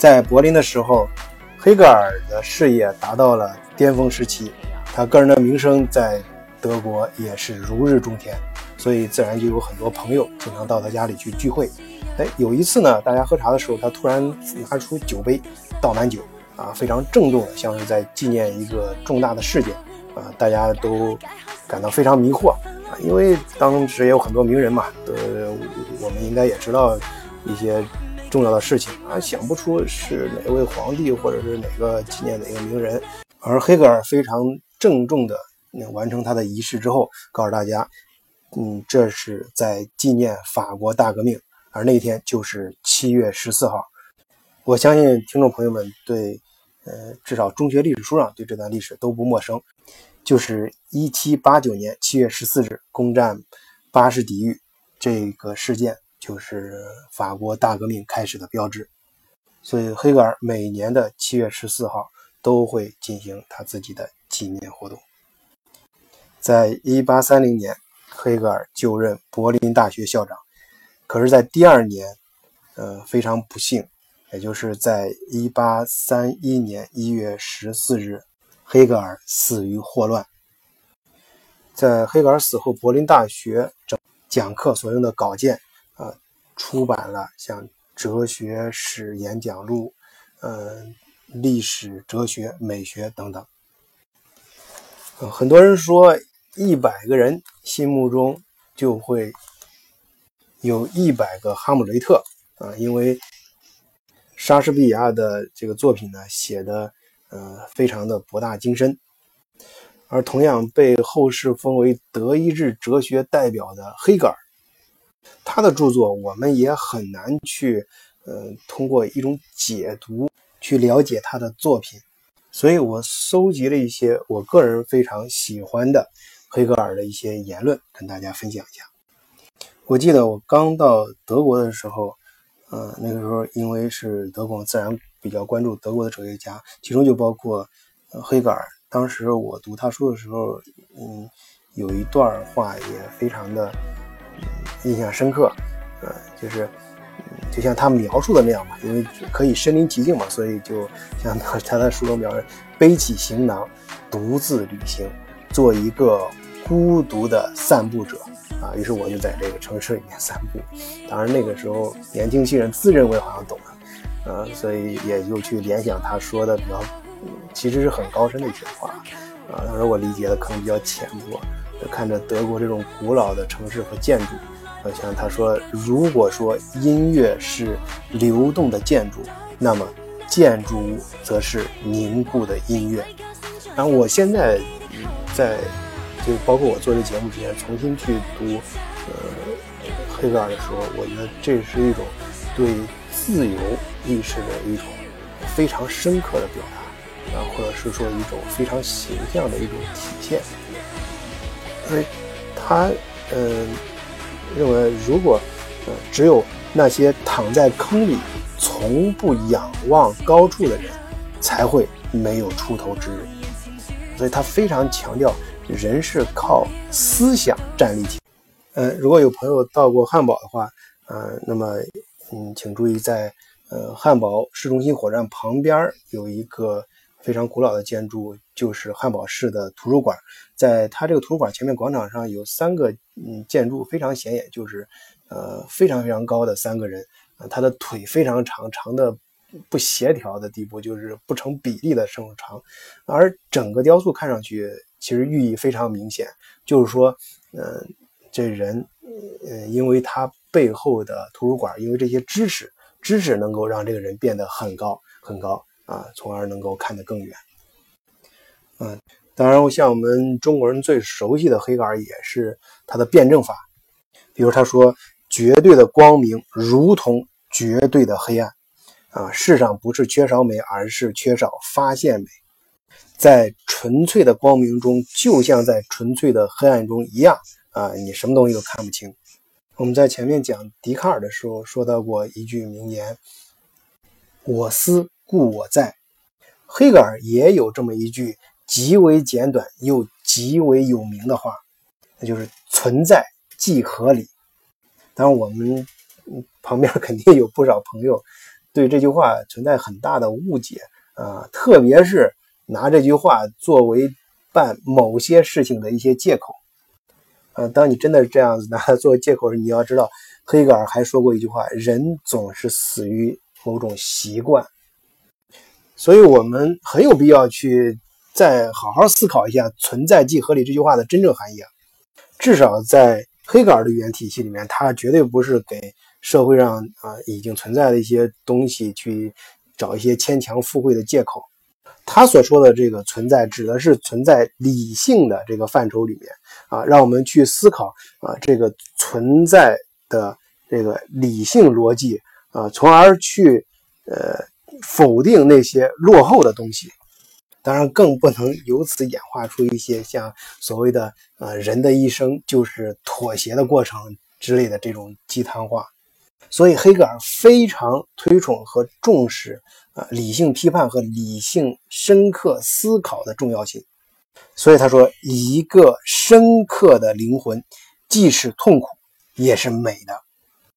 在柏林的时候，黑格尔的事业达到了巅峰时期，他个人的名声在德国也是如日中天，所以自然就有很多朋友经常到他家里去聚会。哎，有一次呢，大家喝茶的时候，他突然拿出酒杯，倒满酒，啊，非常郑重的，像是在纪念一个重大的事件，啊，大家都感到非常迷惑，啊，因为当时也有很多名人嘛，呃，我们应该也知道一些。重要的事情啊，想不出是哪位皇帝或者是哪个纪念哪个名人，而黑格尔非常郑重的完成他的仪式之后，告诉大家，嗯，这是在纪念法国大革命，而那一天就是七月十四号。我相信听众朋友们对，呃，至少中学历史书上对这段历史都不陌生，就是一七八九年七月十四日攻占巴士底狱这个事件。就是法国大革命开始的标志，所以黑格尔每年的七月十四号都会进行他自己的纪念活动。在一八三零年，黑格尔就任柏林大学校长，可是，在第二年，呃，非常不幸，也就是在一八三一年一月十四日，黑格尔死于霍乱。在黑格尔死后，柏林大学整讲课所用的稿件。出版了像哲学史演讲录，嗯，历史、哲学、美学等等。呃，很多人说，一百个人心目中就会有一百个哈姆雷特啊，因为莎士比亚的这个作品呢，写的呃非常的博大精深，而同样被后世封为德意志哲学代表的黑格尔。他的著作，我们也很难去，呃，通过一种解读去了解他的作品。所以我搜集了一些我个人非常喜欢的黑格尔的一些言论，跟大家分享一下。我记得我刚到德国的时候，呃，那个时候因为是德国，自然比较关注德国的哲学家，其中就包括呃黑格尔。当时我读他书的时候，嗯，有一段话也非常的。印象深刻，呃，就是，就像他描述的那样嘛，因为可以身临其境嘛，所以就像他他在书中描述，背起行囊，独自旅行，做一个孤独的散步者啊。于是我就在这个城市里面散步，当然那个时候年轻气人，自认为好像懂了，呃，所以也就去联想他说的比较，其实是很高深的一些话，啊，当时我理解的可能比较浅薄。就看着德国这种古老的城市和建筑，好像他说，如果说音乐是流动的建筑，那么建筑物则是凝固的音乐。然后我现在在，就包括我做这节目之前，重新去读呃黑格尔的时候，我觉得这是一种对自由意识的一种非常深刻的表达，啊，或者是说一种非常形象的一种体现。因为他，嗯，认为如果，呃，只有那些躺在坑里从不仰望高处的人，才会没有出头之日。所以他非常强调，人是靠思想站立起。呃，如果有朋友到过汉堡的话，呃，那么，嗯，请注意，在呃汉堡市中心火车站旁边有一个。非常古老的建筑就是汉堡市的图书馆，在它这个图书馆前面广场上有三个嗯建筑非常显眼，就是呃非常非常高的三个人，呃他的腿非常长，长的不协调的地步，就是不成比例的这么长，而整个雕塑看上去其实寓意非常明显，就是说，呃这人呃因为他背后的图书馆，因为这些知识，知识能够让这个人变得很高很高。啊，从而能够看得更远。嗯，当然，像我们中国人最熟悉的黑格尔也是他的辩证法。比如他说：“绝对的光明如同绝对的黑暗。”啊，世上不是缺少美，而是缺少发现美。在纯粹的光明中，就像在纯粹的黑暗中一样。啊，你什么东西都看不清。我们在前面讲笛卡尔的时候说到过一句名言：“我思。”故我在，黑格尔也有这么一句极为简短又极为有名的话，那就是“存在即合理”。当然，我们旁边肯定有不少朋友对这句话存在很大的误解啊，特别是拿这句话作为办某些事情的一些借口。呃，当你真的这样子拿它作为借口时，你要知道，黑格尔还说过一句话：人总是死于某种习惯。所以，我们很有必要去再好好思考一下“存在即合理”这句话的真正含义啊。至少在黑格尔的语言体系里面，它绝对不是给社会上啊已经存在的一些东西去找一些牵强附会的借口。他所说的这个存在，指的是存在理性的这个范畴里面啊，让我们去思考啊这个存在的这个理性逻辑啊，从而去呃否定那些落后的东西。当然，更不能由此演化出一些像所谓的呃人的一生就是妥协的过程之类的这种鸡汤话。所以，黑格尔非常推崇和重视啊理性批判和理性深刻思考的重要性。所以他说，一个深刻的灵魂，既是痛苦，也是美的。